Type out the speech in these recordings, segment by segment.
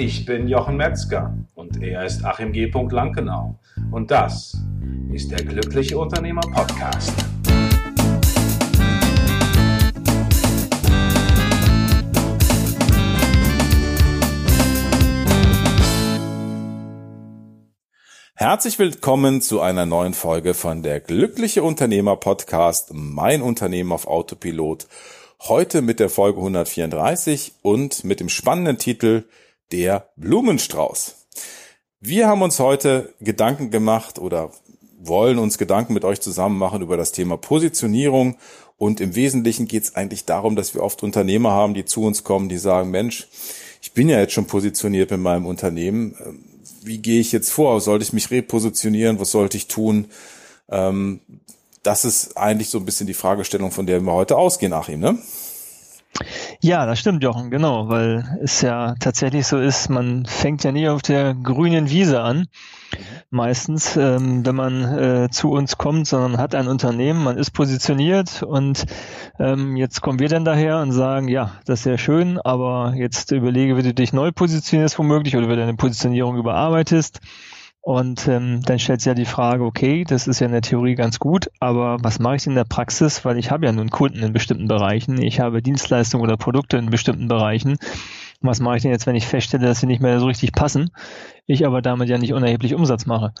Ich bin Jochen Metzger und er ist Achim G. Lankenau. Und das ist der Glückliche Unternehmer Podcast. Herzlich willkommen zu einer neuen Folge von der Glückliche Unternehmer Podcast, mein Unternehmen auf Autopilot. Heute mit der Folge 134 und mit dem spannenden Titel Der Blumenstrauß. Wir haben uns heute Gedanken gemacht oder wollen uns Gedanken mit euch zusammen machen über das Thema Positionierung und im Wesentlichen geht es eigentlich darum, dass wir oft Unternehmer haben, die zu uns kommen, die sagen, Mensch, ich bin ja jetzt schon positioniert mit meinem Unternehmen wie gehe ich jetzt vor? Sollte ich mich repositionieren? Was sollte ich tun? Ähm, das ist eigentlich so ein bisschen die Fragestellung, von der wir heute ausgehen, Achim, ne? Ja, das stimmt, Jochen, genau, weil es ja tatsächlich so ist, man fängt ja nie auf der grünen Wiese an, meistens, ähm, wenn man äh, zu uns kommt, sondern hat ein Unternehmen, man ist positioniert und ähm, jetzt kommen wir dann daher und sagen, ja, das ist sehr schön, aber jetzt überlege, wie du dich neu positionierst womöglich oder wie du deine Positionierung überarbeitest. Und ähm, dann stellt sich ja die Frage, okay, das ist ja in der Theorie ganz gut, aber was mache ich in der Praxis? Weil ich habe ja nun Kunden in bestimmten Bereichen, ich habe Dienstleistungen oder Produkte in bestimmten Bereichen. Was mache ich denn jetzt, wenn ich feststelle, dass sie nicht mehr so richtig passen, ich aber damit ja nicht unerheblich Umsatz mache?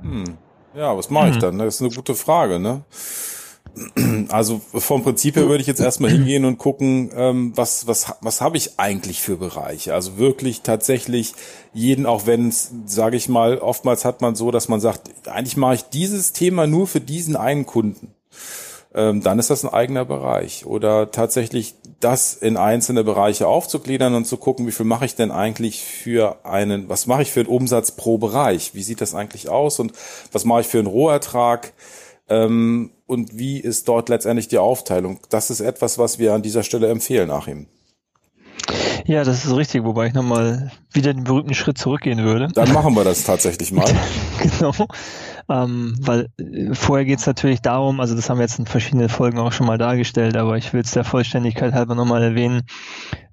Hm. Ja, was mache ich hm. dann? Das ist eine gute Frage, ne? Also vom Prinzip her würde ich jetzt erstmal hingehen und gucken, ähm, was, was, was habe ich eigentlich für Bereiche? Also wirklich tatsächlich jeden, auch wenn es, sage ich mal, oftmals hat man so, dass man sagt, eigentlich mache ich dieses Thema nur für diesen einen Kunden. Ähm, dann ist das ein eigener Bereich. Oder tatsächlich das in einzelne Bereiche aufzugliedern und zu gucken, wie viel mache ich denn eigentlich für einen, was mache ich für einen Umsatz pro Bereich? Wie sieht das eigentlich aus und was mache ich für einen Rohertrag? Ähm, und wie ist dort letztendlich die Aufteilung? Das ist etwas, was wir an dieser Stelle empfehlen, Achim. Ja, das ist richtig, wobei ich nochmal wieder den berühmten Schritt zurückgehen würde. Dann machen wir das tatsächlich mal. genau. Ähm, weil äh, vorher geht es natürlich darum, also das haben wir jetzt in verschiedenen Folgen auch schon mal dargestellt, aber ich will es der Vollständigkeit halber nochmal erwähnen,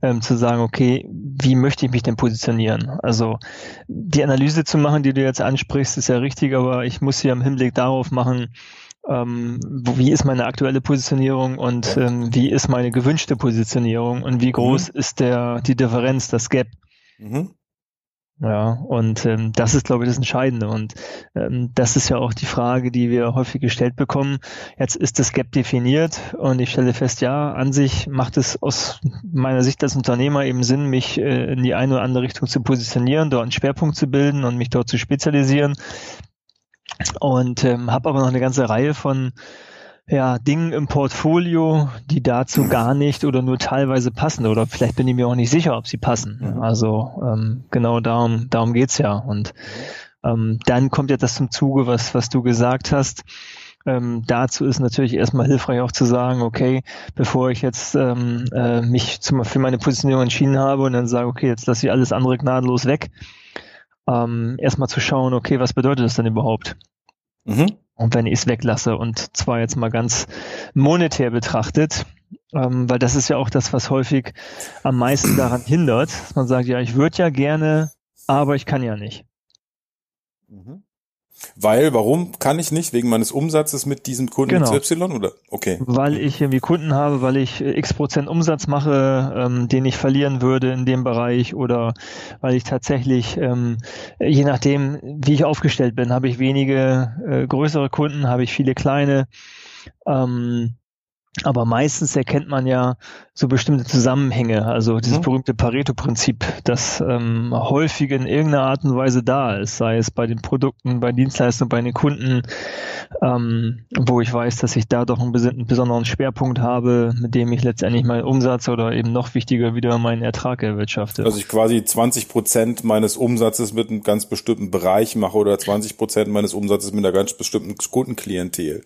ähm, zu sagen, okay, wie möchte ich mich denn positionieren? Also die Analyse zu machen, die du jetzt ansprichst, ist ja richtig, aber ich muss sie im Hinblick darauf machen, ähm, wie ist meine aktuelle Positionierung und ähm, wie ist meine gewünschte Positionierung und wie groß mhm. ist der die Differenz, das Gap. Mhm. Ja, und ähm, das ist, glaube ich, das Entscheidende. Und ähm, das ist ja auch die Frage, die wir häufig gestellt bekommen. Jetzt ist das Gap definiert und ich stelle fest, ja, an sich macht es aus meiner Sicht als Unternehmer eben Sinn, mich äh, in die eine oder andere Richtung zu positionieren, dort einen Schwerpunkt zu bilden und mich dort zu spezialisieren und ähm, habe aber noch eine ganze Reihe von ja, Dingen im Portfolio, die dazu gar nicht oder nur teilweise passen oder vielleicht bin ich mir auch nicht sicher, ob sie passen. Mhm. Also ähm, genau darum, darum geht's ja. Und ähm, dann kommt ja das zum Zuge, was, was du gesagt hast. Ähm, dazu ist natürlich erstmal hilfreich auch zu sagen, okay, bevor ich jetzt ähm, äh, mich zum, für meine Positionierung entschieden habe und dann sage, okay, jetzt lasse ich alles andere gnadenlos weg, ähm, erstmal zu schauen, okay, was bedeutet das denn überhaupt? Mhm. Und wenn ich es weglasse und zwar jetzt mal ganz monetär betrachtet, ähm, weil das ist ja auch das, was häufig am meisten daran hindert, dass man sagt, ja, ich würde ja gerne, aber ich kann ja nicht. Mhm. Weil, warum kann ich nicht? Wegen meines Umsatzes mit diesem Kunden genau. XY oder? Okay. Weil ich irgendwie Kunden habe, weil ich x Prozent Umsatz mache, ähm, den ich verlieren würde in dem Bereich oder weil ich tatsächlich, ähm, je nachdem, wie ich aufgestellt bin, habe ich wenige äh, größere Kunden, habe ich viele kleine. Ähm, aber meistens erkennt man ja so bestimmte Zusammenhänge, also dieses mhm. berühmte Pareto-Prinzip, das ähm, häufig in irgendeiner Art und Weise da ist, sei es bei den Produkten, bei Dienstleistungen, bei den Kunden, ähm, wo ich weiß, dass ich da doch einen, einen besonderen Schwerpunkt habe, mit dem ich letztendlich meinen Umsatz oder eben noch wichtiger wieder meinen Ertrag erwirtschafte. Also ich quasi 20 Prozent meines Umsatzes mit einem ganz bestimmten Bereich mache oder 20 Prozent meines Umsatzes mit einer ganz bestimmten Kundenklientel.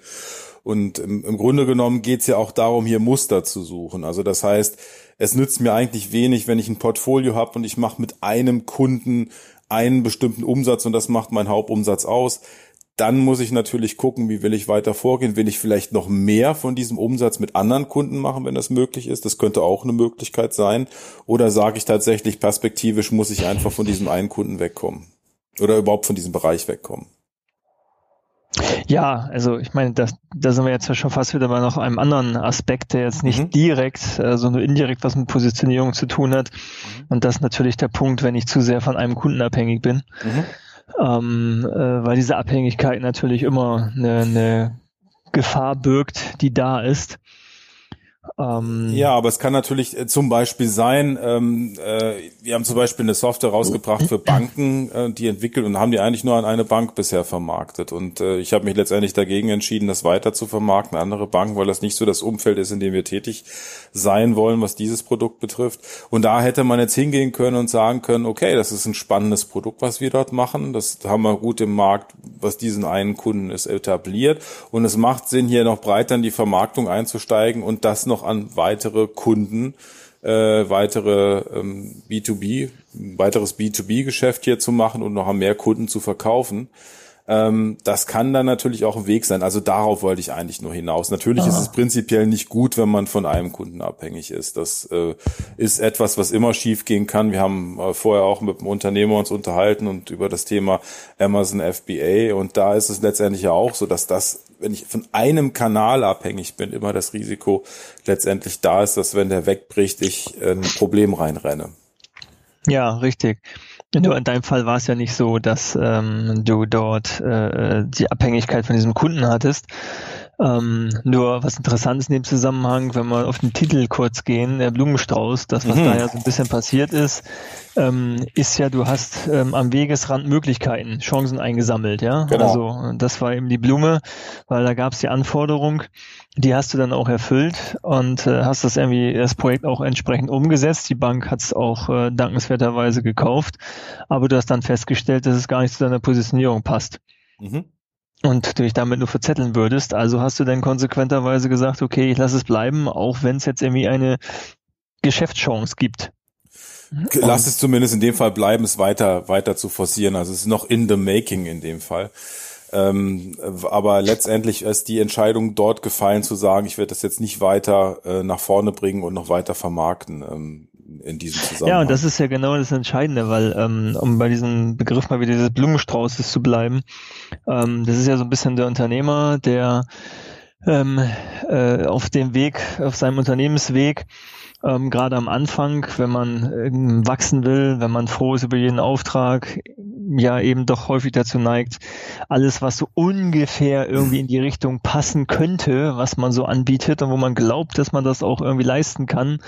Und im, im Grunde genommen geht es ja auch darum, hier Muster zu suchen. Also das heißt, es nützt mir eigentlich wenig, wenn ich ein Portfolio habe und ich mache mit einem Kunden einen bestimmten Umsatz und das macht mein Hauptumsatz aus. dann muss ich natürlich gucken, wie will ich weiter vorgehen. Will ich vielleicht noch mehr von diesem Umsatz mit anderen Kunden machen, wenn das möglich ist? Das könnte auch eine Möglichkeit sein. Oder sage ich tatsächlich, perspektivisch muss ich einfach von diesem einen Kunden wegkommen? Oder überhaupt von diesem Bereich wegkommen? Ja, also ich meine, das, da sind wir jetzt ja schon fast wieder bei noch einem anderen Aspekt, der jetzt nicht mhm. direkt, äh, sondern indirekt was mit Positionierung zu tun hat. Mhm. Und das ist natürlich der Punkt, wenn ich zu sehr von einem Kunden abhängig bin. Mhm ähm, äh, weil diese Abhängigkeit natürlich immer eine, eine Gefahr birgt, die da ist. Ähm, ja, aber es kann natürlich äh, zum Beispiel sein, ähm, äh, wir haben zum Beispiel eine Software rausgebracht für Banken, äh, die entwickelt und haben die eigentlich nur an eine Bank bisher vermarktet. Und äh, ich habe mich letztendlich dagegen entschieden, das weiter zu vermarkten, andere Banken, weil das nicht so das Umfeld ist, in dem wir tätig sein wollen, was dieses Produkt betrifft. Und da hätte man jetzt hingehen können und sagen können, okay, das ist ein spannendes Produkt, was wir dort machen. Das haben wir gut im Markt, was diesen einen Kunden ist, etabliert. Und es macht Sinn, hier noch breiter in die Vermarktung einzusteigen und das noch an weitere Kunden, äh, weitere ähm, B2B, weiteres B2B-Geschäft hier zu machen und noch an mehr Kunden zu verkaufen. Ähm, das kann dann natürlich auch ein Weg sein. Also darauf wollte ich eigentlich nur hinaus. Natürlich Aha. ist es prinzipiell nicht gut, wenn man von einem Kunden abhängig ist. Das äh, ist etwas, was immer schief gehen kann. Wir haben äh, vorher auch mit dem Unternehmer uns unterhalten und über das Thema Amazon FBA. Und da ist es letztendlich ja auch so, dass das wenn ich von einem Kanal abhängig bin, immer das Risiko letztendlich da ist, dass wenn der wegbricht, ich ein Problem reinrenne. Ja, richtig. Nur in deinem Fall war es ja nicht so, dass ähm, du dort äh, die Abhängigkeit von diesem Kunden hattest. Ähm, nur was interessant ist in dem Zusammenhang, wenn wir auf den Titel kurz gehen, der Blumenstrauß, das was mhm. da ja so ein bisschen passiert ist, ähm, ist ja, du hast ähm, am Wegesrand Möglichkeiten, Chancen eingesammelt, ja. Genau. Also das war eben die Blume, weil da gab es die Anforderung, die hast du dann auch erfüllt und äh, hast das irgendwie das Projekt auch entsprechend umgesetzt. Die Bank hat es auch äh, dankenswerterweise gekauft, aber du hast dann festgestellt, dass es gar nicht zu deiner Positionierung passt. Mhm. Und du dich damit nur verzetteln würdest. Also hast du dann konsequenterweise gesagt, okay, ich lass es bleiben, auch wenn es jetzt irgendwie eine Geschäftschance gibt. Lass es zumindest in dem Fall bleiben, es weiter, weiter zu forcieren. Also es ist noch in the making in dem Fall. Ähm, aber letztendlich ist die Entscheidung dort gefallen zu sagen, ich werde das jetzt nicht weiter äh, nach vorne bringen und noch weiter vermarkten ähm, in diesem Zusammenhang. Ja, und das ist ja genau das Entscheidende, weil ähm, um bei diesem Begriff mal wieder dieses Blumenstraußes zu bleiben, ähm, das ist ja so ein bisschen der Unternehmer, der ähm, äh, auf dem Weg, auf seinem Unternehmensweg ähm, gerade am Anfang, wenn man äh, wachsen will, wenn man froh ist über jeden Auftrag, ja eben doch häufig dazu neigt, alles, was so ungefähr irgendwie in die Richtung passen könnte, was man so anbietet und wo man glaubt, dass man das auch irgendwie leisten kann,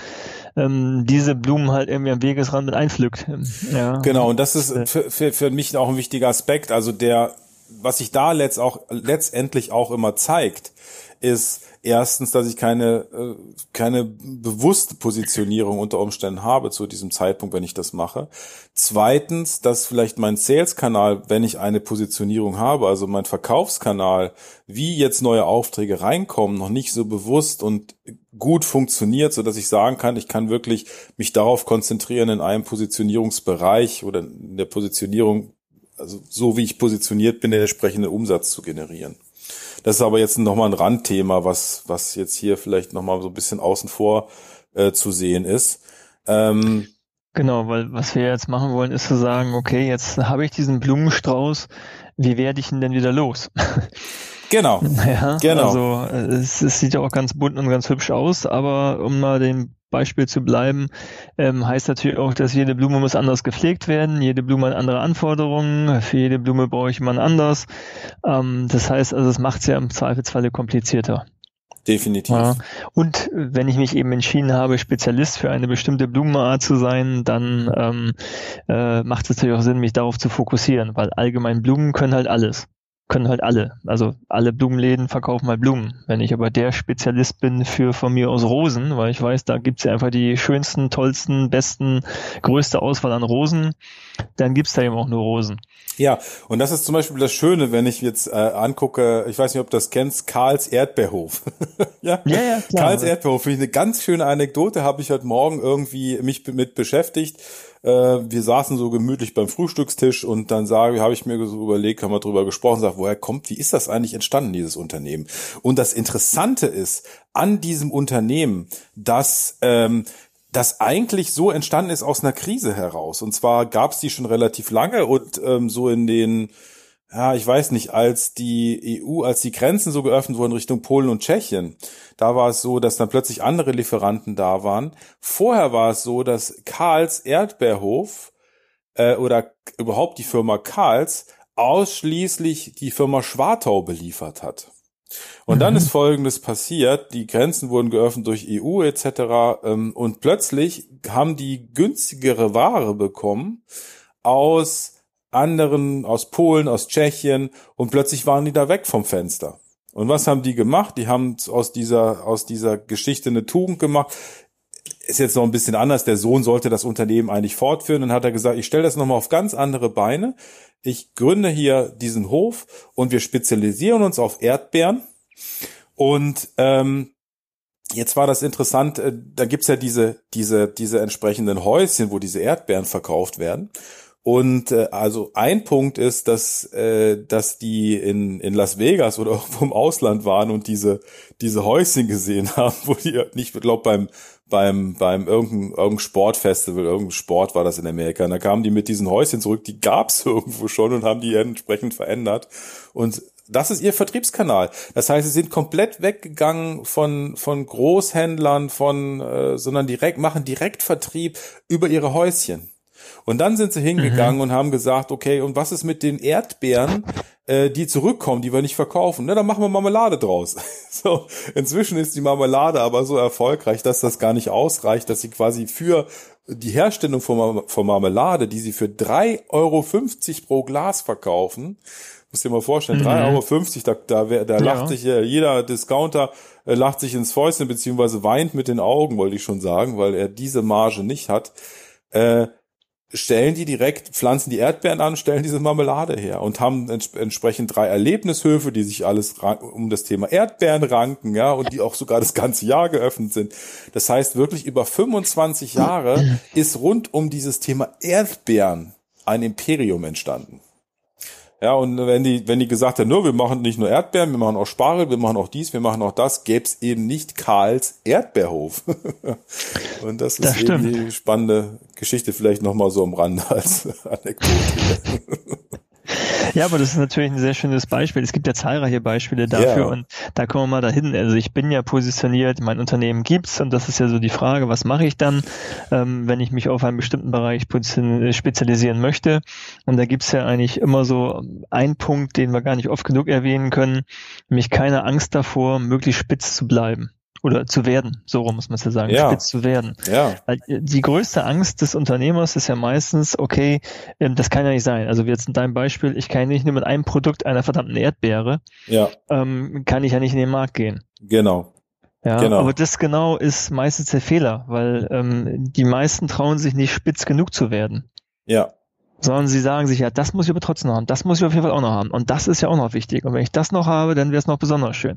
ähm, diese Blumen halt irgendwie am Wegesrand mit einpflückt. Ja. Genau, und das ist für, für, für mich auch ein wichtiger Aspekt. Also der, was sich da letzt auch, letztendlich auch immer zeigt, ist erstens, dass ich keine, äh, keine bewusste Positionierung unter Umständen habe zu diesem Zeitpunkt, wenn ich das mache. Zweitens, dass vielleicht mein Sales-Kanal, wenn ich eine Positionierung habe, also mein Verkaufskanal, wie jetzt neue Aufträge reinkommen, noch nicht so bewusst und gut funktioniert, so dass ich sagen kann, ich kann wirklich mich darauf konzentrieren, in einem Positionierungsbereich oder in der Positionierung, also so wie ich positioniert bin, den entsprechenden Umsatz zu generieren. Das ist aber jetzt nochmal ein Randthema, was, was jetzt hier vielleicht nochmal so ein bisschen außen vor äh, zu sehen ist. Ähm, genau, weil was wir jetzt machen wollen, ist zu sagen, okay, jetzt habe ich diesen Blumenstrauß, wie werde ich ihn denn wieder los? Genau. Ja, genau. Also es, es sieht ja auch ganz bunt und ganz hübsch aus, aber um mal den Beispiel zu bleiben, ähm, heißt natürlich auch, dass jede Blume muss anders gepflegt werden, jede Blume hat andere Anforderungen, für jede Blume brauche ich man anders. Ähm, das heißt also, es macht es ja im Zweifelsfalle komplizierter. Definitiv. Ja. Und wenn ich mich eben entschieden habe, Spezialist für eine bestimmte Blumenart zu sein, dann ähm, äh, macht es natürlich auch Sinn, mich darauf zu fokussieren, weil allgemein Blumen können halt alles können halt alle. Also alle Blumenläden verkaufen halt Blumen. Wenn ich aber der Spezialist bin für von mir aus Rosen, weil ich weiß, da gibt's ja einfach die schönsten, tollsten, besten, größte Auswahl an Rosen, dann gibt's da eben auch nur Rosen. Ja, und das ist zum Beispiel das Schöne, wenn ich jetzt äh, angucke, ich weiß nicht, ob du das kennst, Karls Erdbeerhof. ja? ja, ja, klar. Karls Erdbeerhof, finde ich eine ganz schöne Anekdote, habe ich heute Morgen irgendwie mich mit beschäftigt äh, wir saßen so gemütlich beim Frühstückstisch und dann sage, habe ich mir so überlegt, haben wir drüber gesprochen, sag, woher kommt, wie ist das eigentlich entstanden, dieses Unternehmen? Und das Interessante ist an diesem Unternehmen, dass ähm, das eigentlich so entstanden ist aus einer Krise heraus. Und zwar gab es die schon relativ lange und ähm, so in den ja, ich weiß nicht, als die EU, als die Grenzen so geöffnet wurden Richtung Polen und Tschechien, da war es so, dass dann plötzlich andere Lieferanten da waren. Vorher war es so, dass Karls Erdbeerhof äh, oder überhaupt die Firma Karls ausschließlich die Firma Schwartau beliefert hat. Und mhm. dann ist Folgendes passiert, die Grenzen wurden geöffnet durch EU etc. Ähm, und plötzlich haben die günstigere Ware bekommen aus anderen, aus Polen, aus Tschechien und plötzlich waren die da weg vom Fenster. Und was haben die gemacht? Die haben aus dieser, aus dieser Geschichte eine Tugend gemacht. Ist jetzt noch ein bisschen anders. Der Sohn sollte das Unternehmen eigentlich fortführen. Dann hat er gesagt, ich stelle das nochmal auf ganz andere Beine. Ich gründe hier diesen Hof und wir spezialisieren uns auf Erdbeeren. Und ähm, Jetzt war das interessant, äh, da gibt's ja diese, diese, diese entsprechenden Häuschen, wo diese Erdbeeren verkauft werden. Und äh, also ein Punkt ist, dass äh, dass die in in Las Vegas oder irgendwo im Ausland waren und diese diese Häuschen gesehen haben, wo die nicht, ich glaube beim beim beim irgendein, irgendein Sportfestival, irgendein Sport war das in Amerika. Und da kamen die mit diesen Häuschen zurück, die gab's irgendwo schon und haben die entsprechend verändert. Und das ist ihr Vertriebskanal. Das heißt, sie sind komplett weggegangen von von Großhändlern, von äh, sondern direkt machen direkt Vertrieb über ihre Häuschen. Und dann sind sie hingegangen mhm. und haben gesagt, okay, und was ist mit den Erdbeeren, äh, die zurückkommen, die wir nicht verkaufen? Na, dann machen wir Marmelade draus. so, inzwischen ist die Marmelade aber so erfolgreich, dass das gar nicht ausreicht, dass sie quasi für die Herstellung von, von Marmelade, die sie für 3,50 Euro pro Glas verkaufen, muss dir mal vorstellen, mhm. 3,50 Euro, da, da, da ja. lacht sich äh, jeder Discounter, äh, lacht sich ins Fäustchen, beziehungsweise weint mit den Augen, wollte ich schon sagen, weil er diese Marge nicht hat. Äh, stellen die direkt, pflanzen die Erdbeeren an, stellen diese Marmelade her und haben ents entsprechend drei Erlebnishöfe, die sich alles um das Thema Erdbeeren ranken, ja, und die auch sogar das ganze Jahr geöffnet sind. Das heißt, wirklich über 25 Jahre ist rund um dieses Thema Erdbeeren ein Imperium entstanden. Ja, und wenn die, wenn die gesagt haben, nur wir machen nicht nur Erdbeeren, wir machen auch Spargel, wir machen auch dies, wir machen auch das, gäbe es eben nicht Karls Erdbeerhof. und das ist das eben die spannende Geschichte vielleicht nochmal so am Rande als Anekdote. Ja, aber das ist natürlich ein sehr schönes Beispiel. Es gibt ja zahlreiche Beispiele dafür yeah. und da kommen wir mal dahin. Also ich bin ja positioniert, mein Unternehmen gibt's und das ist ja so die Frage, was mache ich dann, ähm, wenn ich mich auf einen bestimmten Bereich spezialisieren möchte. Und da gibt's ja eigentlich immer so einen Punkt, den wir gar nicht oft genug erwähnen können, nämlich keine Angst davor, möglichst spitz zu bleiben oder zu werden, so rum muss man es ja sagen, ja. spitz zu werden. Ja. Äh, die größte Angst des Unternehmers ist ja meistens, okay, ähm, das kann ja nicht sein. Also wie jetzt in deinem Beispiel, ich kann nicht nur mit einem Produkt einer verdammten Erdbeere, ja. ähm, kann ich ja nicht in den Markt gehen. Genau. Ja, genau. aber das genau ist meistens der Fehler, weil ähm, die meisten trauen sich nicht spitz genug zu werden. Ja sondern sie sagen sich, ja, das muss ich aber trotzdem noch haben, das muss ich auf jeden Fall auch noch haben. Und das ist ja auch noch wichtig. Und wenn ich das noch habe, dann wäre es noch besonders schön.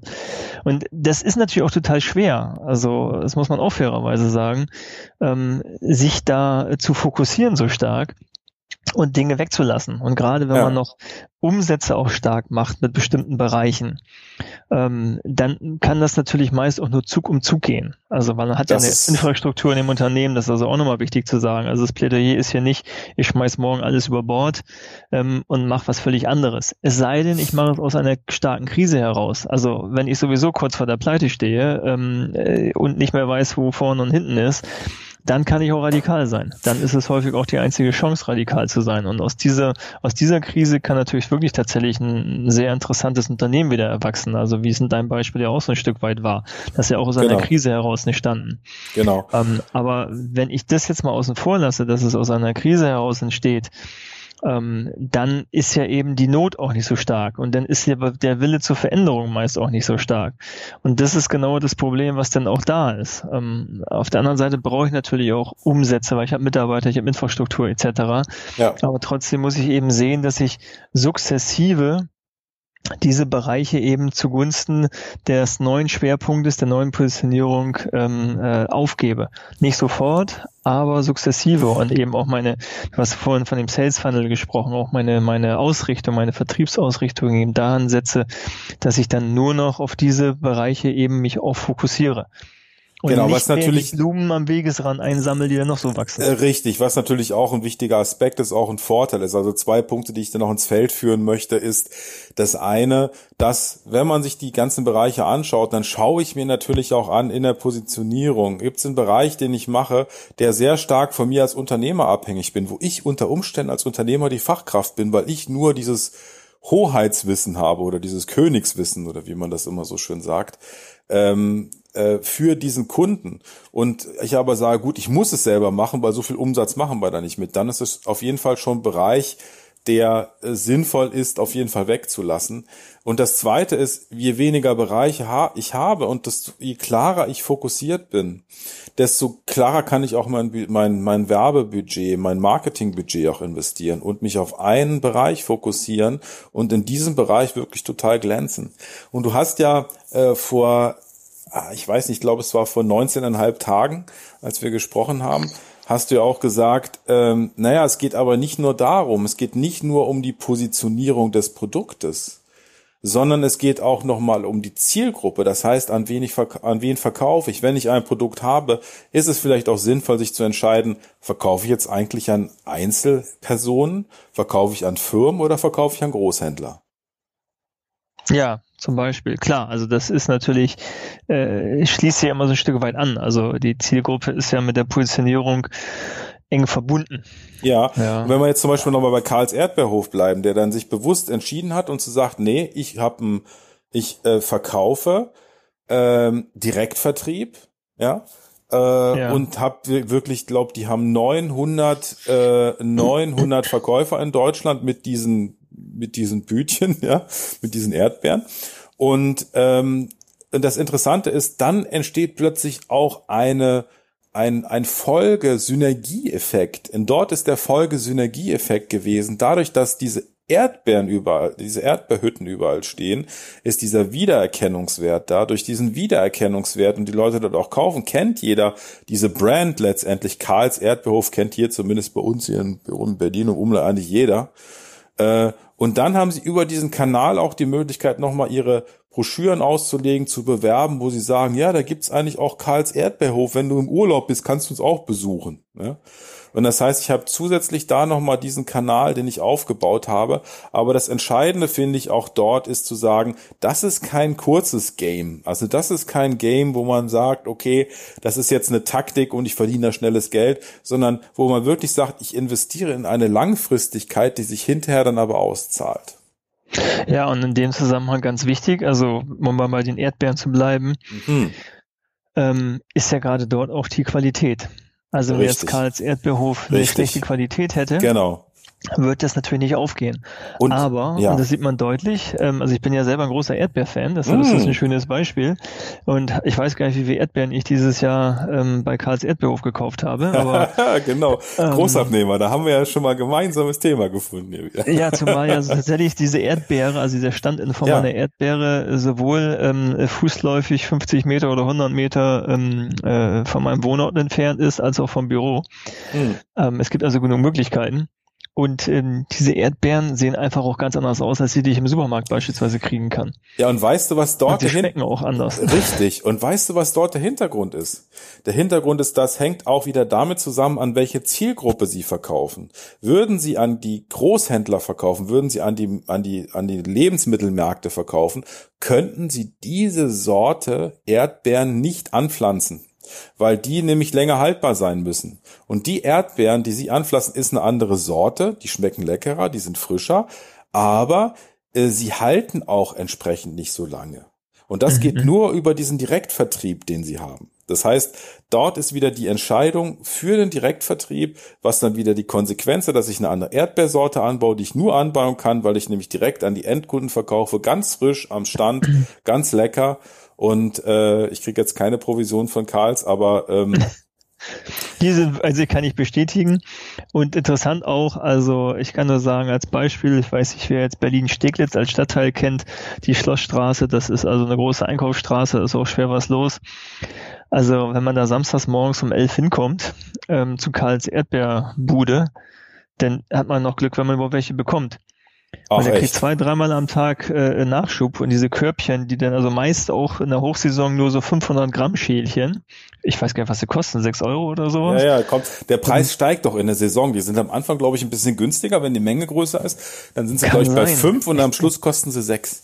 Und das ist natürlich auch total schwer, also das muss man auch fairerweise sagen, ähm, sich da zu fokussieren so stark und Dinge wegzulassen. Und gerade wenn ja. man noch Umsätze auch stark macht mit bestimmten Bereichen, ähm, dann kann das natürlich meist auch nur Zug um Zug gehen. Also man hat das ja eine Infrastruktur in dem Unternehmen, das ist also auch nochmal wichtig zu sagen. Also das Plädoyer ist hier nicht, ich schmeiß morgen alles über Bord ähm, und mache was völlig anderes. Es sei denn, ich mache es aus einer starken Krise heraus. Also wenn ich sowieso kurz vor der Pleite stehe ähm, äh, und nicht mehr weiß, wo vorne und hinten ist, dann kann ich auch radikal sein. Dann ist es häufig auch die einzige Chance, radikal zu sein. Und aus dieser, aus dieser Krise kann natürlich wirklich tatsächlich ein sehr interessantes Unternehmen wieder erwachsen. Also wie es in deinem Beispiel ja auch so ein Stück weit war, dass ja auch aus genau. einer Krise heraus nicht standen. Genau. Ähm, aber wenn ich das jetzt mal außen vor lasse, dass es aus einer Krise heraus entsteht, ähm, dann ist ja eben die Not auch nicht so stark und dann ist ja der Wille zur Veränderung meist auch nicht so stark. Und das ist genau das Problem, was dann auch da ist. Ähm, auf der anderen Seite brauche ich natürlich auch Umsätze, weil ich habe Mitarbeiter, ich habe Infrastruktur etc. Ja. Aber trotzdem muss ich eben sehen, dass ich sukzessive diese Bereiche eben zugunsten des neuen Schwerpunktes, der neuen Positionierung ähm, äh, aufgebe. Nicht sofort, aber sukzessive und eben auch meine, hast vorhin von dem Sales Funnel gesprochen, auch meine, meine Ausrichtung, meine Vertriebsausrichtung eben daran setze, dass ich dann nur noch auf diese Bereiche eben mich auch fokussiere. Und genau, was natürlich Blumen am Wegesrand einsammelt, die dann noch so wachsen. Äh, richtig, was natürlich auch ein wichtiger Aspekt ist, auch ein Vorteil ist. Also zwei Punkte, die ich dann noch ins Feld führen möchte, ist das eine, dass wenn man sich die ganzen Bereiche anschaut, dann schaue ich mir natürlich auch an in der Positionierung. Gibt es einen Bereich, den ich mache, der sehr stark von mir als Unternehmer abhängig bin, wo ich unter Umständen als Unternehmer die Fachkraft bin, weil ich nur dieses Hoheitswissen habe oder dieses Königswissen oder wie man das immer so schön sagt. Ähm, äh, für diesen Kunden und ich aber sage, gut, ich muss es selber machen, weil so viel Umsatz machen wir da nicht mit, dann ist es auf jeden Fall schon Bereich, der äh, sinnvoll ist, auf jeden Fall wegzulassen. Und das Zweite ist, je weniger Bereiche ich habe und desto, je klarer ich fokussiert bin, desto klarer kann ich auch mein, mein, mein Werbebudget, mein Marketingbudget auch investieren und mich auf einen Bereich fokussieren und in diesem Bereich wirklich total glänzen. Und du hast ja äh, vor ich weiß nicht, ich glaube, es war vor 19,5 Tagen, als wir gesprochen haben, hast du ja auch gesagt, ähm, naja, es geht aber nicht nur darum, es geht nicht nur um die Positionierung des Produktes, sondern es geht auch nochmal um die Zielgruppe. Das heißt, an wen, ich an wen verkaufe ich. Wenn ich ein Produkt habe, ist es vielleicht auch sinnvoll, sich zu entscheiden, verkaufe ich jetzt eigentlich an Einzelpersonen, verkaufe ich an Firmen oder verkaufe ich an Großhändler? Ja, zum Beispiel. Klar, also das ist natürlich, äh, schließt sich immer so ein Stück weit an. Also die Zielgruppe ist ja mit der Positionierung eng verbunden. Ja, ja. wenn wir jetzt zum Beispiel nochmal bei Karls Erdbeerhof bleiben, der dann sich bewusst entschieden hat und zu sagt, nee, ich habe ich äh, verkaufe ähm, Direktvertrieb, ja, äh, ja. und habe wirklich, glaube die haben 900 äh, 900 Verkäufer in Deutschland mit diesen mit diesen Bütchen, ja, mit diesen Erdbeeren. Und ähm, das Interessante ist, dann entsteht plötzlich auch eine ein, ein Folge-Synergieeffekt. Und dort ist der Folge-Synergieeffekt gewesen, dadurch, dass diese Erdbeeren überall, diese Erdbeerhütten überall stehen, ist dieser Wiedererkennungswert da. Durch diesen Wiedererkennungswert und die Leute dort auch kaufen, kennt jeder diese Brand letztendlich. Karls Erdbeerhof kennt hier zumindest bei uns hier in Berlin und Umland eigentlich jeder. Äh, und dann haben sie über diesen Kanal auch die Möglichkeit, nochmal ihre Broschüren auszulegen, zu bewerben, wo sie sagen, ja, da gibt's eigentlich auch Karls Erdbeerhof. Wenn du im Urlaub bist, kannst du uns auch besuchen. Ja? Und das heißt, ich habe zusätzlich da nochmal diesen Kanal, den ich aufgebaut habe. Aber das Entscheidende finde ich auch dort ist zu sagen, das ist kein kurzes Game. Also das ist kein Game, wo man sagt, okay, das ist jetzt eine Taktik und ich verdiene da schnelles Geld, sondern wo man wirklich sagt, ich investiere in eine Langfristigkeit, die sich hinterher dann aber auszahlt. Ja, und in dem Zusammenhang ganz wichtig, also um mal bei den Erdbeeren zu bleiben, mhm. ähm, ist ja gerade dort auch die Qualität. Also wenn jetzt Karls Erdbeerhof eine Richtig. schlechte Qualität hätte, genau wird das natürlich nicht aufgehen. Und, Aber, ja. und das sieht man deutlich, ähm, also ich bin ja selber ein großer Erdbeer-Fan, das, mm. das, ist ein schönes Beispiel. Und ich weiß gar nicht, wie viele Erdbeeren ich dieses Jahr ähm, bei Karls Erdbeerhof gekauft habe. Aber, genau, ähm, Großabnehmer, da haben wir ja schon mal gemeinsames Thema gefunden. ja, zumal ja tatsächlich diese Erdbeere, also dieser Stand in Form ja. einer Erdbeere, sowohl ähm, fußläufig 50 Meter oder 100 Meter ähm, äh, von meinem Wohnort entfernt ist, als auch vom Büro. Mm. Ähm, es gibt also genug Möglichkeiten. Und ähm, diese Erdbeeren sehen einfach auch ganz anders aus, als die, die ich im Supermarkt beispielsweise kriegen kann. Ja, und weißt du, was dort und die schmecken auch anders. Richtig. Und weißt du, was dort der Hintergrund ist? Der Hintergrund ist, das hängt auch wieder damit zusammen, an welche Zielgruppe sie verkaufen. Würden sie an die Großhändler verkaufen, würden sie an die, an die, an die Lebensmittelmärkte verkaufen, könnten sie diese Sorte Erdbeeren nicht anpflanzen weil die nämlich länger haltbar sein müssen. Und die Erdbeeren, die sie anpflanzen, ist eine andere Sorte, die schmecken leckerer, die sind frischer, aber äh, sie halten auch entsprechend nicht so lange. Und das mhm. geht nur über diesen Direktvertrieb, den sie haben. Das heißt, dort ist wieder die Entscheidung für den Direktvertrieb, was dann wieder die Konsequenz hat, dass ich eine andere Erdbeersorte anbaue, die ich nur anbauen kann, weil ich nämlich direkt an die Endkunden verkaufe, ganz frisch am Stand, ganz lecker und äh, ich kriege jetzt keine Provision von Karls, aber ähm, Diese also kann ich bestätigen. Und interessant auch, also ich kann nur sagen, als Beispiel, ich weiß nicht, wer jetzt Berlin-Steglitz als Stadtteil kennt, die Schlossstraße, das ist also eine große Einkaufsstraße, ist auch schwer was los. Also wenn man da samstags morgens um elf hinkommt, ähm, zu Karls Erdbeerbude, dann hat man noch Glück, wenn man überhaupt welche bekommt. Ach, und er kriegt zwei, dreimal am Tag äh, Nachschub und diese Körbchen, die dann also meist auch in der Hochsaison nur so 500 Gramm Schälchen. Ich weiß gar nicht, was sie kosten, sechs Euro oder sowas. Ja, ja, kommt. Der Preis und, steigt doch in der Saison. Die sind am Anfang, glaube ich, ein bisschen günstiger, wenn die Menge größer ist. Dann sind sie, glaube ich, bei fünf und am Schluss kosten sie sechs.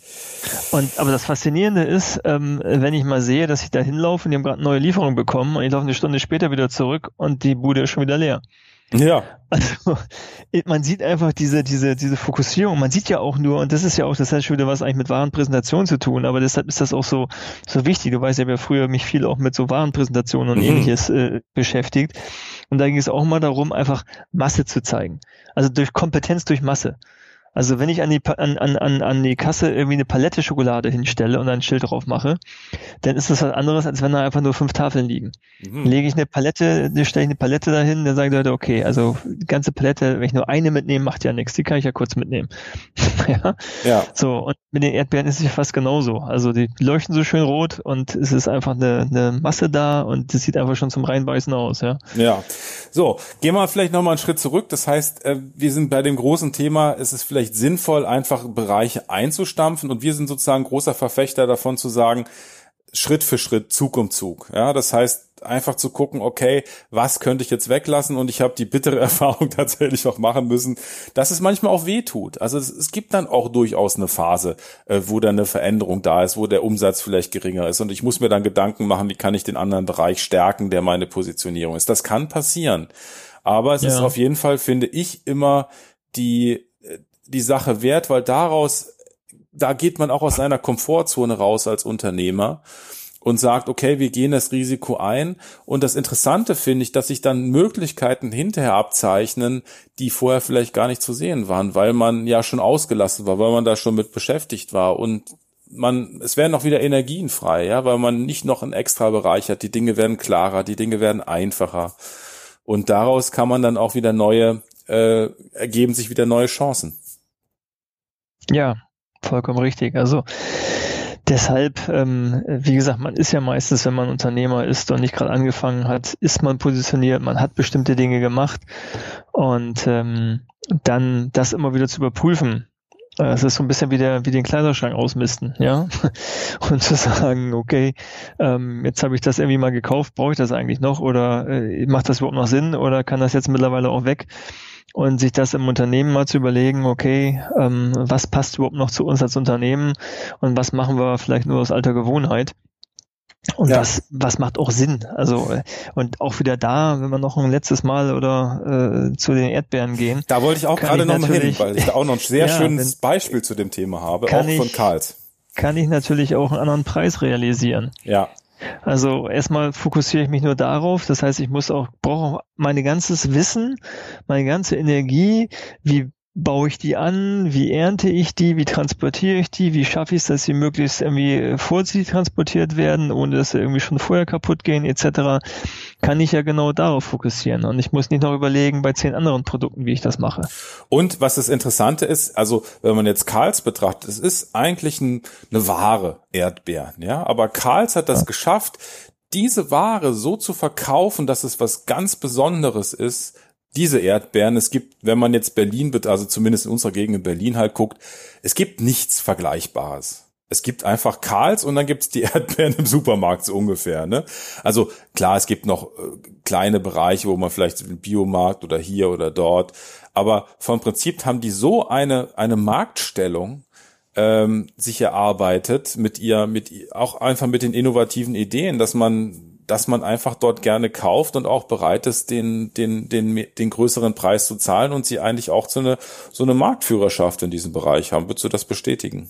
Und aber das Faszinierende ist, ähm, wenn ich mal sehe, dass ich da hinlaufe und die haben gerade eine neue Lieferung bekommen und ich laufe eine Stunde später wieder zurück und die Bude ist schon wieder leer. Ja. Also man sieht einfach diese, diese, diese Fokussierung. Man sieht ja auch nur, und das ist ja auch, das hat schon wieder was eigentlich mit Warenpräsentation zu tun, aber deshalb ist das auch so, so wichtig. Du weißt ja, ich habe ja früher mich viel auch mit so Warenpräsentationen und mhm. ähnliches äh, beschäftigt. Und da ging es auch mal darum, einfach Masse zu zeigen. Also durch Kompetenz durch Masse. Also wenn ich an die, an, an, an die Kasse irgendwie eine Palette Schokolade hinstelle und ein Schild drauf mache, dann ist das was anderes, als wenn da einfach nur fünf Tafeln liegen. Mhm. Lege ich eine Palette, stelle ich eine Palette dahin, dann sagen die Leute, okay, also die ganze Palette, wenn ich nur eine mitnehme, macht ja nichts, die kann ich ja kurz mitnehmen. ja? ja. So, und mit den Erdbeeren ist es ja fast genauso. Also die leuchten so schön rot und es ist einfach eine, eine Masse da und das sieht einfach schon zum Reinbeißen aus, ja. Ja. So, gehen wir vielleicht nochmal einen Schritt zurück. Das heißt, äh, wir sind bei dem großen Thema, es ist vielleicht sinnvoll, einfach Bereiche einzustampfen und wir sind sozusagen großer Verfechter davon zu sagen, Schritt für Schritt, Zug um Zug. Ja, das heißt, einfach zu gucken, okay, was könnte ich jetzt weglassen? Und ich habe die bittere Erfahrung tatsächlich auch machen müssen, dass es manchmal auch weh tut. Also es, es gibt dann auch durchaus eine Phase, äh, wo dann eine Veränderung da ist, wo der Umsatz vielleicht geringer ist. Und ich muss mir dann Gedanken machen, wie kann ich den anderen Bereich stärken, der meine Positionierung ist. Das kann passieren. Aber es ja. ist auf jeden Fall, finde ich, immer die, die Sache wert, weil daraus da geht man auch aus seiner Komfortzone raus als Unternehmer und sagt, okay, wir gehen das Risiko ein. Und das Interessante finde ich, dass sich dann Möglichkeiten hinterher abzeichnen, die vorher vielleicht gar nicht zu sehen waren, weil man ja schon ausgelassen war, weil man da schon mit beschäftigt war und man, es werden auch wieder Energien frei, ja, weil man nicht noch einen extra Bereich hat. Die Dinge werden klarer, die Dinge werden einfacher. Und daraus kann man dann auch wieder neue, äh, ergeben sich wieder neue Chancen. Ja, Vollkommen richtig. Also deshalb, ähm, wie gesagt, man ist ja meistens, wenn man Unternehmer ist und nicht gerade angefangen hat, ist man positioniert, man hat bestimmte Dinge gemacht und ähm, dann das immer wieder zu überprüfen. Äh, es ist so ein bisschen wie, der, wie den Kleiderschrank ausmisten, ja. Und zu sagen, okay, ähm, jetzt habe ich das irgendwie mal gekauft, brauche ich das eigentlich noch oder äh, macht das überhaupt noch Sinn oder kann das jetzt mittlerweile auch weg? Und sich das im Unternehmen mal zu überlegen, okay, ähm, was passt überhaupt noch zu uns als Unternehmen und was machen wir vielleicht nur aus alter Gewohnheit. Und ja. was, was macht auch Sinn? Also, und auch wieder da, wenn wir noch ein letztes Mal oder äh, zu den Erdbeeren gehen. Da wollte ich auch gerade nochmal hin, weil ich da auch noch ein sehr ja, schönes wenn, Beispiel zu dem Thema habe, auch von ich, Karls. Kann ich natürlich auch einen anderen Preis realisieren. Ja. Also erstmal fokussiere ich mich nur darauf. Das heißt, ich muss auch, brauche auch mein ganzes Wissen, meine ganze Energie, wie baue ich die an, wie ernte ich die, wie transportiere ich die, wie schaffe ich es, dass sie möglichst irgendwie vorsichtig transportiert werden, ohne dass sie irgendwie schon vorher kaputt gehen, etc., kann ich ja genau darauf fokussieren. Und ich muss nicht noch überlegen bei zehn anderen Produkten, wie ich das mache. Und was das Interessante ist, also wenn man jetzt Karls betrachtet, es ist eigentlich ein, eine Ware, Erdbeeren, ja, aber Karls hat das ja. geschafft, diese Ware so zu verkaufen, dass es was ganz Besonderes ist, diese Erdbeeren, es gibt, wenn man jetzt Berlin, also zumindest in unserer Gegend in Berlin halt guckt, es gibt nichts Vergleichbares. Es gibt einfach Karls und dann gibt's die Erdbeeren im Supermarkt so ungefähr. Ne? Also klar, es gibt noch äh, kleine Bereiche, wo man vielleicht im Biomarkt oder hier oder dort, aber vom Prinzip haben die so eine eine Marktstellung ähm, sich erarbeitet mit ihr, mit auch einfach mit den innovativen Ideen, dass man dass man einfach dort gerne kauft und auch bereit ist, den, den, den, den größeren Preis zu zahlen und sie eigentlich auch so eine, so eine Marktführerschaft in diesem Bereich haben. Würdest du das bestätigen?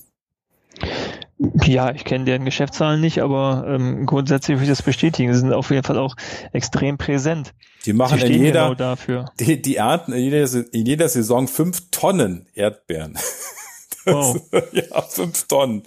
Ja, ich kenne deren Geschäftszahlen nicht, aber ähm, grundsätzlich würde ich das bestätigen. Sie sind auf jeden Fall auch extrem präsent. Die machen in jeder, genau dafür. Die, die ernten in jeder, in jeder Saison fünf Tonnen Erdbeeren. Wow. ja, fünf Tonnen.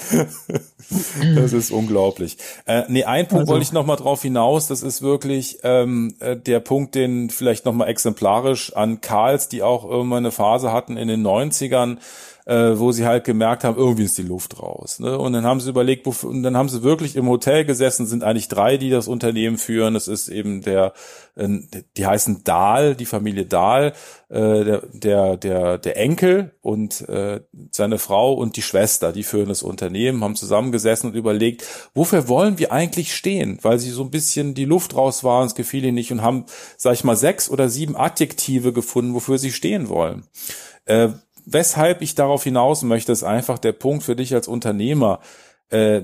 das ist unglaublich. Äh, nee, ein Punkt also. wollte ich noch mal drauf hinaus. Das ist wirklich ähm, äh, der Punkt, den vielleicht noch mal exemplarisch an Karls, die auch irgendwann eine Phase hatten in den 90ern, äh, wo sie halt gemerkt haben, irgendwie ist die Luft raus. Ne? Und dann haben sie überlegt, und dann haben sie wirklich im Hotel gesessen, sind eigentlich drei, die das Unternehmen führen. Das ist eben der, äh, die heißen Dahl, die Familie Dahl, äh, der, der, der, der Enkel und äh, seine Frau und die Schwester, die führen das Unternehmen, haben zusammengesessen und überlegt, wofür wollen wir eigentlich stehen? Weil sie so ein bisschen die Luft raus waren, es gefiel ihnen nicht und haben, sag ich mal, sechs oder sieben Adjektive gefunden, wofür sie stehen wollen. Äh, weshalb ich darauf hinaus möchte, ist einfach der Punkt für dich als Unternehmer, äh,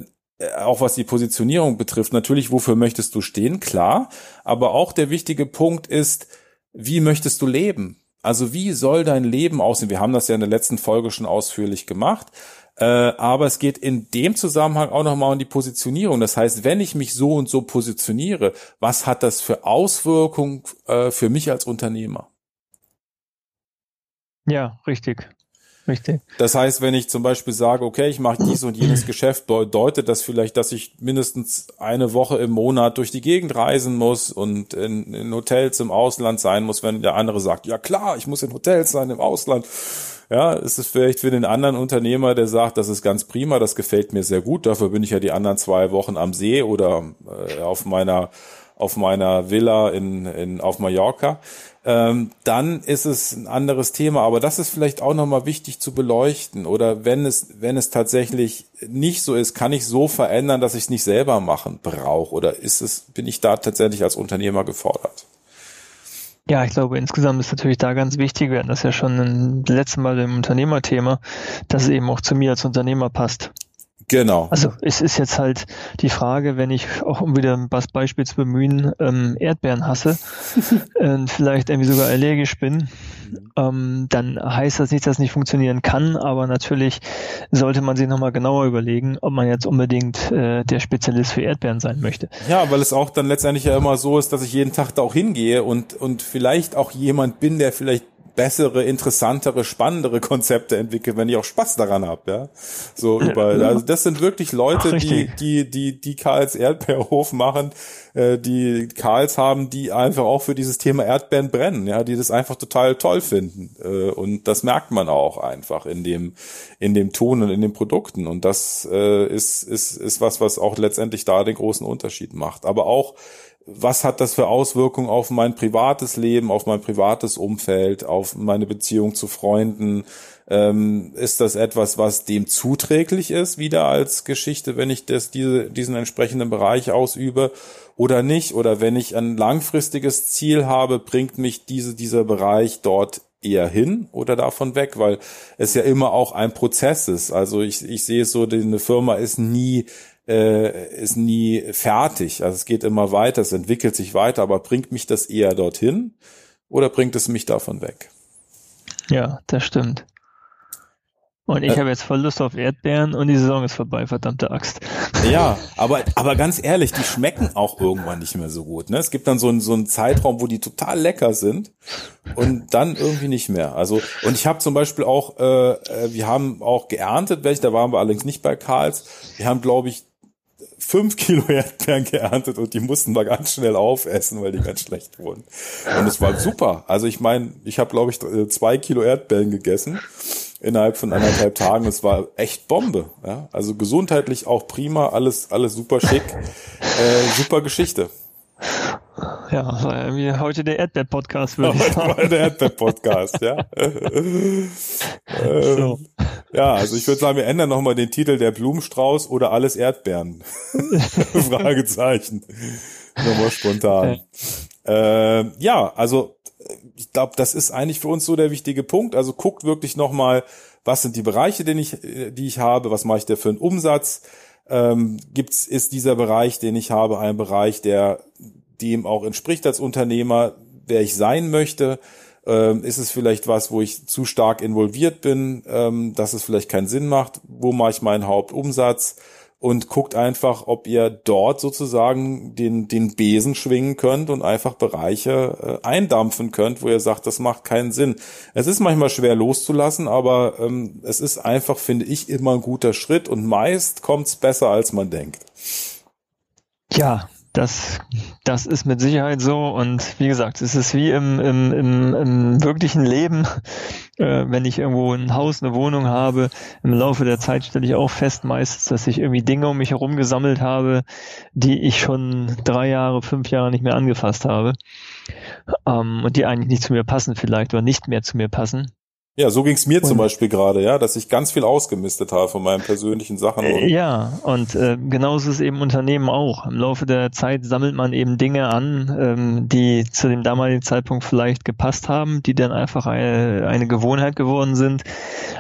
auch was die Positionierung betrifft. Natürlich, wofür möchtest du stehen? Klar. Aber auch der wichtige Punkt ist, wie möchtest du leben? Also wie soll dein Leben aussehen? Wir haben das ja in der letzten Folge schon ausführlich gemacht. Äh, aber es geht in dem Zusammenhang auch nochmal um die Positionierung. Das heißt, wenn ich mich so und so positioniere, was hat das für Auswirkungen äh, für mich als Unternehmer? Ja, richtig. Richtig. Das heißt, wenn ich zum Beispiel sage, okay, ich mache dies und jenes Geschäft, bedeutet das vielleicht, dass ich mindestens eine Woche im Monat durch die Gegend reisen muss und in, in Hotels im Ausland sein muss, wenn der andere sagt, ja klar, ich muss in Hotels sein im Ausland. Ja, ist es vielleicht für den anderen Unternehmer, der sagt, das ist ganz prima, das gefällt mir sehr gut, dafür bin ich ja die anderen zwei Wochen am See oder äh, auf meiner auf meiner Villa in, in auf Mallorca ähm, dann ist es ein anderes Thema. Aber das ist vielleicht auch nochmal wichtig zu beleuchten. Oder wenn es, wenn es tatsächlich nicht so ist, kann ich so verändern, dass ich es nicht selber machen brauche? Oder ist es, bin ich da tatsächlich als Unternehmer gefordert? Ja, ich glaube, insgesamt ist natürlich da ganz wichtig, wir hatten das ja schon ein letztes Mal im Unternehmerthema, dass es eben auch zu mir als Unternehmer passt. Genau. Also es ist jetzt halt die Frage, wenn ich auch um wieder ein Beispiel zu bemühen, ähm, Erdbeeren hasse und vielleicht irgendwie sogar allergisch bin, ähm, dann heißt das nicht, dass es nicht funktionieren kann, aber natürlich sollte man sich nochmal genauer überlegen, ob man jetzt unbedingt äh, der Spezialist für Erdbeeren sein möchte. Ja, weil es auch dann letztendlich ja immer so ist, dass ich jeden Tag da auch hingehe und, und vielleicht auch jemand bin, der vielleicht bessere, interessantere, spannendere Konzepte entwickle, wenn ich auch Spaß daran habe, ja. So überall. Also das sind wirklich Leute, Ach, die, die, die, die Karls Erdbeerhof machen, äh, die Karls haben, die einfach auch für dieses Thema Erdbeeren brennen, ja, die das einfach total toll finden. Äh, und das merkt man auch einfach in dem, in dem Ton und in den Produkten. Und das äh, ist, ist, ist was, was auch letztendlich da den großen Unterschied macht. Aber auch was hat das für Auswirkungen auf mein privates Leben, auf mein privates Umfeld, auf meine Beziehung zu Freunden? Ähm, ist das etwas, was dem zuträglich ist, wieder als Geschichte, wenn ich das, diese, diesen entsprechenden Bereich ausübe oder nicht? Oder wenn ich ein langfristiges Ziel habe, bringt mich diese, dieser Bereich dort eher hin oder davon weg, weil es ja immer auch ein Prozess ist. Also ich, ich sehe es so, eine Firma ist nie äh, ist nie fertig. Also es geht immer weiter, es entwickelt sich weiter, aber bringt mich das eher dorthin oder bringt es mich davon weg? Ja, das stimmt. Und ich äh, habe jetzt voll Lust auf Erdbeeren und die Saison ist vorbei, verdammte Axt. Ja, aber, aber ganz ehrlich, die schmecken auch irgendwann nicht mehr so gut. Ne? Es gibt dann so einen, so einen Zeitraum, wo die total lecker sind und dann irgendwie nicht mehr. Also, und ich habe zum Beispiel auch, äh, äh wir haben auch geerntet, welche, da waren wir allerdings nicht bei Karls. Wir haben, glaube ich, fünf Kilo Erdbeeren geerntet und die mussten wir ganz schnell aufessen, weil die ganz schlecht wurden. Und es war super. Also ich meine, ich habe glaube ich zwei Kilo Erdbeeren gegessen innerhalb von anderthalb Tagen. Es war echt Bombe. Ja? Also gesundheitlich auch prima, alles alles super schick, äh, super Geschichte. Ja, wie heute der Erdbeer-Podcast, würde ich sagen. Heute der Erdbeer-Podcast, ja. ähm, so. Ja, also ich würde sagen, wir ändern nochmal den Titel der Blumenstrauß oder alles Erdbeeren. Fragezeichen. Nochmal spontan. Äh, ja, also ich glaube, das ist eigentlich für uns so der wichtige Punkt. Also guckt wirklich nochmal, was sind die Bereiche, den ich, die ich habe, was mache ich da für einen Umsatz, ähm, gibt's, ist dieser Bereich, den ich habe, ein Bereich, der dem auch entspricht als Unternehmer, wer ich sein möchte. Ähm, ist es vielleicht was, wo ich zu stark involviert bin, ähm, dass es vielleicht keinen Sinn macht? Wo mache ich meinen Hauptumsatz? und guckt einfach, ob ihr dort sozusagen den, den Besen schwingen könnt und einfach Bereiche äh, eindampfen könnt, wo ihr sagt, das macht keinen Sinn. Es ist manchmal schwer loszulassen, aber ähm, es ist einfach, finde ich, immer ein guter Schritt und meist kommt's besser, als man denkt. Ja, das, das ist mit Sicherheit so. Und wie gesagt, es ist wie im, im, im, im wirklichen Leben. Äh, wenn ich irgendwo ein Haus, eine Wohnung habe, im Laufe der Zeit stelle ich auch fest meistens, dass ich irgendwie Dinge um mich herum gesammelt habe, die ich schon drei Jahre, fünf Jahre nicht mehr angefasst habe. Ähm, und die eigentlich nicht zu mir passen vielleicht oder nicht mehr zu mir passen. Ja, so ging's mir und, zum Beispiel gerade, ja, dass ich ganz viel ausgemistet habe von meinen persönlichen Sachen. Und ja, und äh, genauso ist eben Unternehmen auch. Im Laufe der Zeit sammelt man eben Dinge an, ähm, die zu dem damaligen Zeitpunkt vielleicht gepasst haben, die dann einfach eine, eine Gewohnheit geworden sind.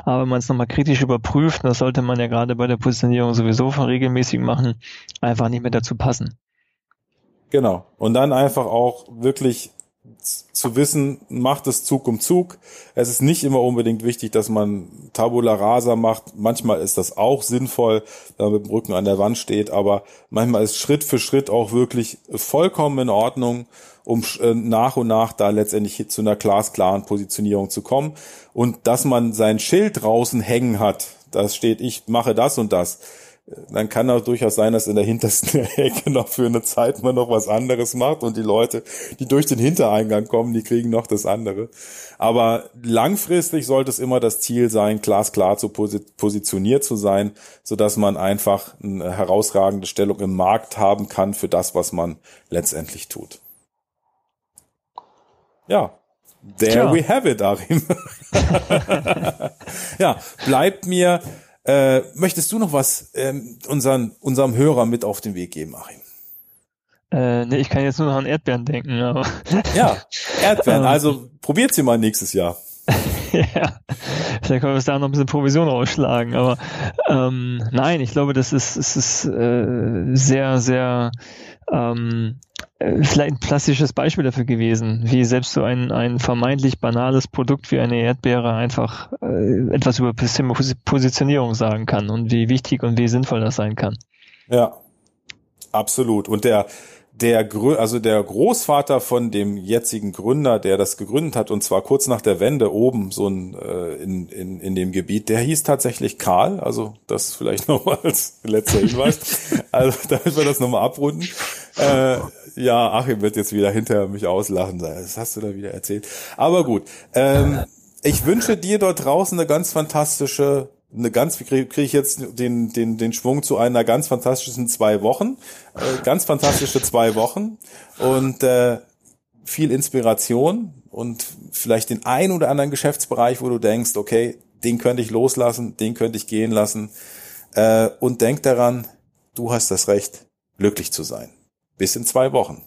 Aber wenn man es nochmal kritisch überprüft, das sollte man ja gerade bei der Positionierung sowieso von regelmäßig machen, einfach nicht mehr dazu passen. Genau. Und dann einfach auch wirklich zu wissen, macht es Zug um Zug. Es ist nicht immer unbedingt wichtig, dass man Tabula Rasa macht. Manchmal ist das auch sinnvoll, wenn man mit dem Rücken an der Wand steht, aber manchmal ist Schritt für Schritt auch wirklich vollkommen in Ordnung, um äh, nach und nach da letztendlich zu einer glasklaren Positionierung zu kommen. Und dass man sein Schild draußen hängen hat, das steht, ich mache das und das dann kann auch durchaus sein, dass in der hintersten Ecke noch für eine Zeit man noch was anderes macht und die Leute, die durch den Hintereingang kommen, die kriegen noch das andere. Aber langfristig sollte es immer das Ziel sein, glasklar zu positioniert zu sein, so dass man einfach eine herausragende Stellung im Markt haben kann für das, was man letztendlich tut. Ja, there Tja. we have it, Arim. ja, bleibt mir äh, möchtest du noch was ähm, unseren, unserem Hörer mit auf den Weg geben, Achim? Äh, nee, ich kann jetzt nur noch an Erdbeeren denken. Aber ja, Erdbeeren. Ähm. Also probiert sie mal nächstes Jahr. ja, vielleicht können wir da noch ein bisschen Provision rausschlagen. Aber ähm, nein, ich glaube, das ist, es ist äh, sehr, sehr ähm, äh, vielleicht ein klassisches Beispiel dafür gewesen, wie selbst so ein, ein vermeintlich banales Produkt wie eine Erdbeere einfach äh, etwas über Positionierung sagen kann und wie wichtig und wie sinnvoll das sein kann. Ja, absolut. Und der, der, also der Großvater von dem jetzigen Gründer, der das gegründet hat, und zwar kurz nach der Wende oben, so ein, äh, in, in, in dem Gebiet, der hieß tatsächlich Karl, also das vielleicht nochmal als letzter Hinweis, also damit wir das nochmal abrunden. Äh, ja, Achim wird jetzt wieder hinter mich auslachen. Das hast du da wieder erzählt. Aber gut. Ähm, ich wünsche dir dort draußen eine ganz fantastische, eine ganz, kriege krieg ich jetzt den, den, den Schwung zu einer ganz fantastischen zwei Wochen. Äh, ganz fantastische zwei Wochen. Und äh, viel Inspiration und vielleicht den ein oder anderen Geschäftsbereich, wo du denkst, okay, den könnte ich loslassen, den könnte ich gehen lassen. Äh, und denk daran, du hast das Recht, glücklich zu sein. Bis in zwei Wochen.